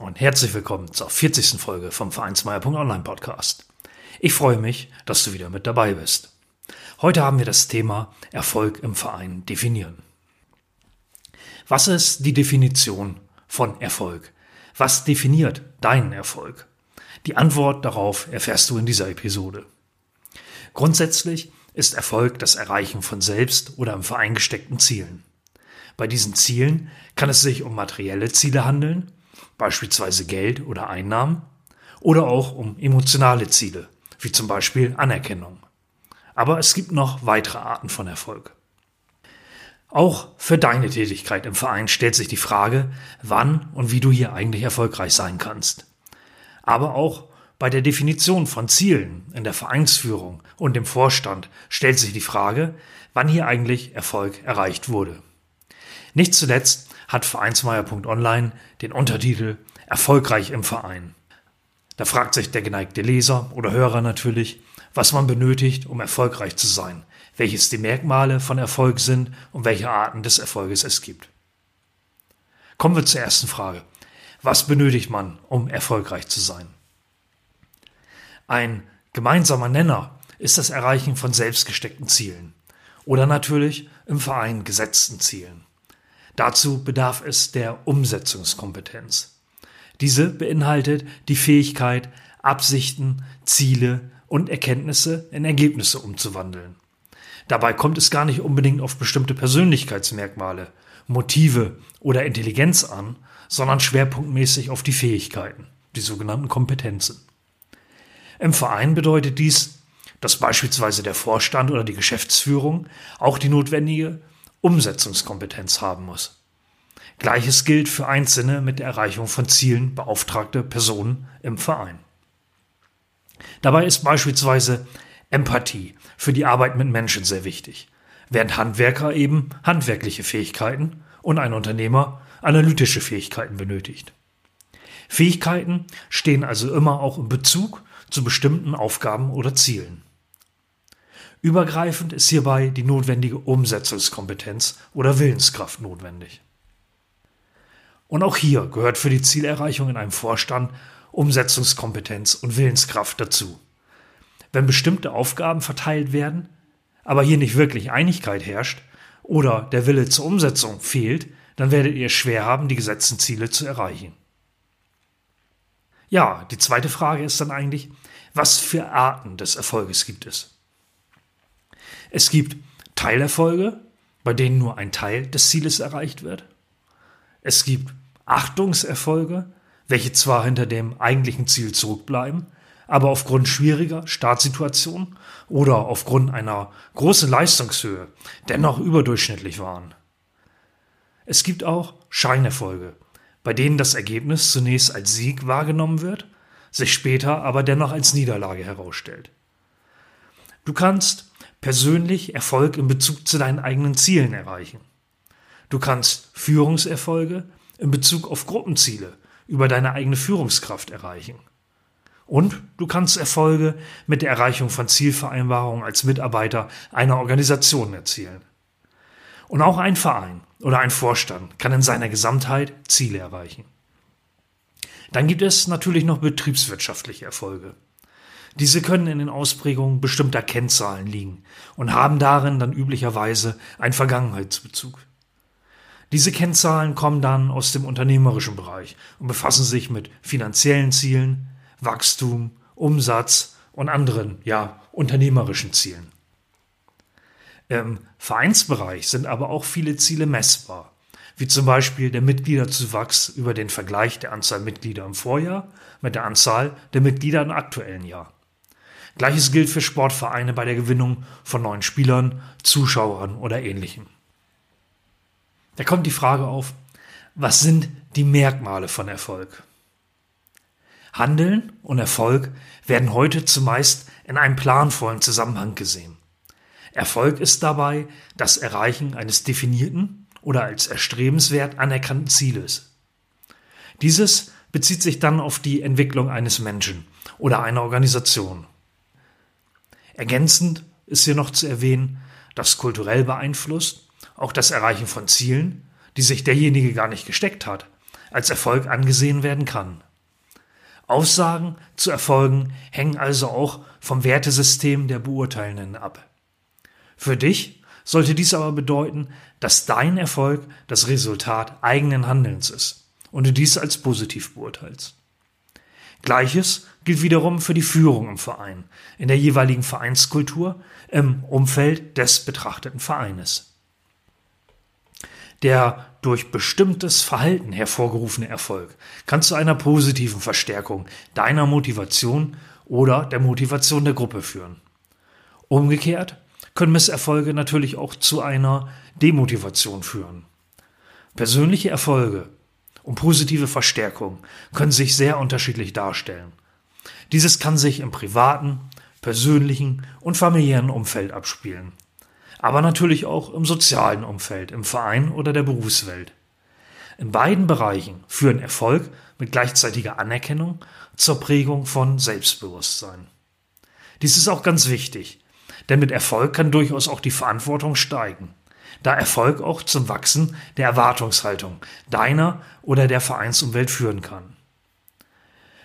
und herzlich willkommen zur 40. Folge vom Vereinsmeier.online Podcast. Ich freue mich, dass du wieder mit dabei bist. Heute haben wir das Thema Erfolg im Verein definieren. Was ist die Definition von Erfolg? Was definiert deinen Erfolg? Die Antwort darauf erfährst du in dieser Episode. Grundsätzlich ist Erfolg das Erreichen von selbst oder im Verein gesteckten Zielen. Bei diesen Zielen kann es sich um materielle Ziele handeln, beispielsweise Geld oder Einnahmen, oder auch um emotionale Ziele, wie zum Beispiel Anerkennung. Aber es gibt noch weitere Arten von Erfolg. Auch für deine Tätigkeit im Verein stellt sich die Frage, wann und wie du hier eigentlich erfolgreich sein kannst. Aber auch bei der Definition von Zielen in der Vereinsführung und im Vorstand stellt sich die Frage, wann hier eigentlich Erfolg erreicht wurde. Nicht zuletzt hat Vereinsmeier.online den Untertitel Erfolgreich im Verein. Da fragt sich der geneigte Leser oder Hörer natürlich, was man benötigt, um erfolgreich zu sein, welches die Merkmale von Erfolg sind und welche Arten des Erfolges es gibt. Kommen wir zur ersten Frage. Was benötigt man, um erfolgreich zu sein? Ein gemeinsamer Nenner ist das Erreichen von selbstgesteckten Zielen oder natürlich im Verein gesetzten Zielen. Dazu bedarf es der Umsetzungskompetenz. Diese beinhaltet die Fähigkeit, Absichten, Ziele und Erkenntnisse in Ergebnisse umzuwandeln. Dabei kommt es gar nicht unbedingt auf bestimmte Persönlichkeitsmerkmale, Motive oder Intelligenz an, sondern schwerpunktmäßig auf die Fähigkeiten, die sogenannten Kompetenzen. Im Verein bedeutet dies, dass beispielsweise der Vorstand oder die Geschäftsführung auch die notwendige Umsetzungskompetenz haben muss. Gleiches gilt für einzelne mit der Erreichung von Zielen beauftragte Personen im Verein. Dabei ist beispielsweise Empathie für die Arbeit mit Menschen sehr wichtig, während Handwerker eben handwerkliche Fähigkeiten und ein Unternehmer analytische Fähigkeiten benötigt. Fähigkeiten stehen also immer auch im Bezug zu bestimmten Aufgaben oder Zielen. Übergreifend ist hierbei die notwendige Umsetzungskompetenz oder Willenskraft notwendig. Und auch hier gehört für die Zielerreichung in einem Vorstand Umsetzungskompetenz und Willenskraft dazu. Wenn bestimmte Aufgaben verteilt werden, aber hier nicht wirklich Einigkeit herrscht oder der Wille zur Umsetzung fehlt, dann werdet ihr schwer haben, die gesetzten Ziele zu erreichen. Ja, die zweite Frage ist dann eigentlich, was für Arten des Erfolges gibt es? Es gibt Teilerfolge, bei denen nur ein Teil des Zieles erreicht wird. Es gibt Achtungserfolge, welche zwar hinter dem eigentlichen Ziel zurückbleiben, aber aufgrund schwieriger Startsituationen oder aufgrund einer großen Leistungshöhe dennoch überdurchschnittlich waren. Es gibt auch Scheinerfolge, bei denen das Ergebnis zunächst als Sieg wahrgenommen wird, sich später aber dennoch als Niederlage herausstellt. Du kannst persönlich Erfolg in Bezug zu deinen eigenen Zielen erreichen. Du kannst Führungserfolge in Bezug auf Gruppenziele über deine eigene Führungskraft erreichen. Und du kannst Erfolge mit der Erreichung von Zielvereinbarungen als Mitarbeiter einer Organisation erzielen. Und auch ein Verein oder ein Vorstand kann in seiner Gesamtheit Ziele erreichen. Dann gibt es natürlich noch betriebswirtschaftliche Erfolge. Diese können in den Ausprägungen bestimmter Kennzahlen liegen und haben darin dann üblicherweise einen Vergangenheitsbezug. Diese Kennzahlen kommen dann aus dem unternehmerischen Bereich und befassen sich mit finanziellen Zielen, Wachstum, Umsatz und anderen, ja, unternehmerischen Zielen. Im Vereinsbereich sind aber auch viele Ziele messbar, wie zum Beispiel der Mitgliederzuwachs über den Vergleich der Anzahl Mitglieder im Vorjahr mit der Anzahl der Mitglieder im aktuellen Jahr. Gleiches gilt für Sportvereine bei der Gewinnung von neuen Spielern, Zuschauern oder ähnlichem. Da kommt die Frage auf, was sind die Merkmale von Erfolg? Handeln und Erfolg werden heute zumeist in einem planvollen Zusammenhang gesehen. Erfolg ist dabei das Erreichen eines definierten oder als erstrebenswert anerkannten Zieles. Dieses bezieht sich dann auf die Entwicklung eines Menschen oder einer Organisation. Ergänzend ist hier noch zu erwähnen, dass kulturell beeinflusst auch das Erreichen von Zielen, die sich derjenige gar nicht gesteckt hat, als Erfolg angesehen werden kann. Aussagen zu Erfolgen hängen also auch vom Wertesystem der Beurteilenden ab. Für dich sollte dies aber bedeuten, dass dein Erfolg das Resultat eigenen Handelns ist und du dies als positiv beurteilst. Gleiches gilt wiederum für die Führung im Verein, in der jeweiligen Vereinskultur, im Umfeld des betrachteten Vereines. Der durch bestimmtes Verhalten hervorgerufene Erfolg kann zu einer positiven Verstärkung deiner Motivation oder der Motivation der Gruppe führen. Umgekehrt können Misserfolge natürlich auch zu einer Demotivation führen. Persönliche Erfolge und positive Verstärkung können sich sehr unterschiedlich darstellen. Dieses kann sich im privaten, persönlichen und familiären Umfeld abspielen. Aber natürlich auch im sozialen Umfeld, im Verein oder der Berufswelt. In beiden Bereichen führen Erfolg mit gleichzeitiger Anerkennung zur Prägung von Selbstbewusstsein. Dies ist auch ganz wichtig, denn mit Erfolg kann durchaus auch die Verantwortung steigen, da Erfolg auch zum Wachsen der Erwartungshaltung deiner oder der Vereinsumwelt führen kann.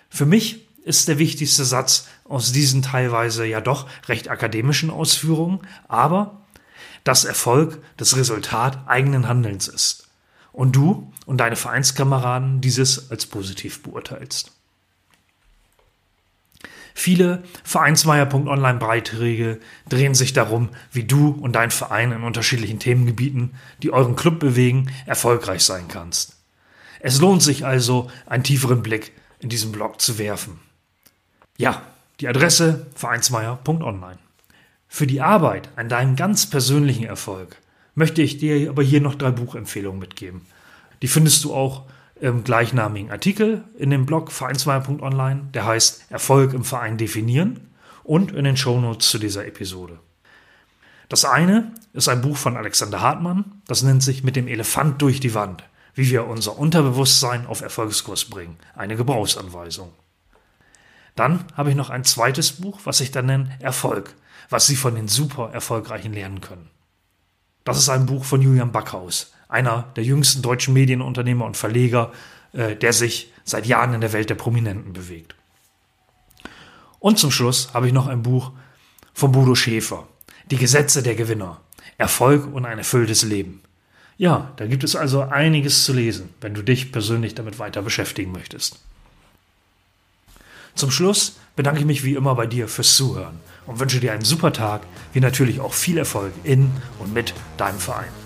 Für mich ist der wichtigste Satz aus diesen teilweise ja doch recht akademischen Ausführungen, aber dass Erfolg das Resultat eigenen Handelns ist und du und deine Vereinskameraden dieses als positiv beurteilst. Viele Vereinsmeier.online Beiträge drehen sich darum, wie du und dein Verein in unterschiedlichen Themengebieten, die euren Club bewegen, erfolgreich sein kannst. Es lohnt sich also, einen tieferen Blick in diesen Blog zu werfen. Ja, die Adresse vereinsmeier.online. Für die Arbeit an deinem ganz persönlichen Erfolg möchte ich dir aber hier noch drei Buchempfehlungen mitgeben. Die findest du auch im gleichnamigen Artikel in dem Blog vereinsmeier.online, der heißt Erfolg im Verein definieren und in den Shownotes zu dieser Episode. Das eine ist ein Buch von Alexander Hartmann, das nennt sich Mit dem Elefant durch die Wand, wie wir unser Unterbewusstsein auf Erfolgskurs bringen, eine Gebrauchsanweisung. Dann habe ich noch ein zweites Buch, was ich dann nenne Erfolg, was Sie von den super Erfolgreichen lernen können. Das ist ein Buch von Julian Backhaus, einer der jüngsten deutschen Medienunternehmer und Verleger, äh, der sich seit Jahren in der Welt der Prominenten bewegt. Und zum Schluss habe ich noch ein Buch von Bodo Schäfer, Die Gesetze der Gewinner, Erfolg und ein erfülltes Leben. Ja, da gibt es also einiges zu lesen, wenn du dich persönlich damit weiter beschäftigen möchtest. Zum Schluss bedanke ich mich wie immer bei dir fürs Zuhören und wünsche dir einen super Tag, wie natürlich auch viel Erfolg in und mit deinem Verein.